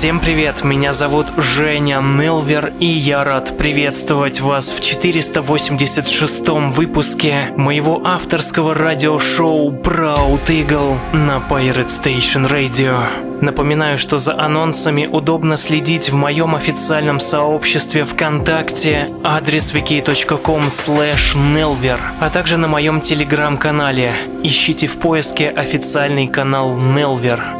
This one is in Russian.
Всем привет, меня зовут Женя Нелвер, и я рад приветствовать вас в 486-м выпуске моего авторского радиошоу Proud Eagle на Pirate Station Radio. Напоминаю, что за анонсами удобно следить в моем официальном сообществе ВКонтакте, адрес wiki.com slash nelver, а также на моем телеграм-канале. Ищите в поиске официальный канал Nelver.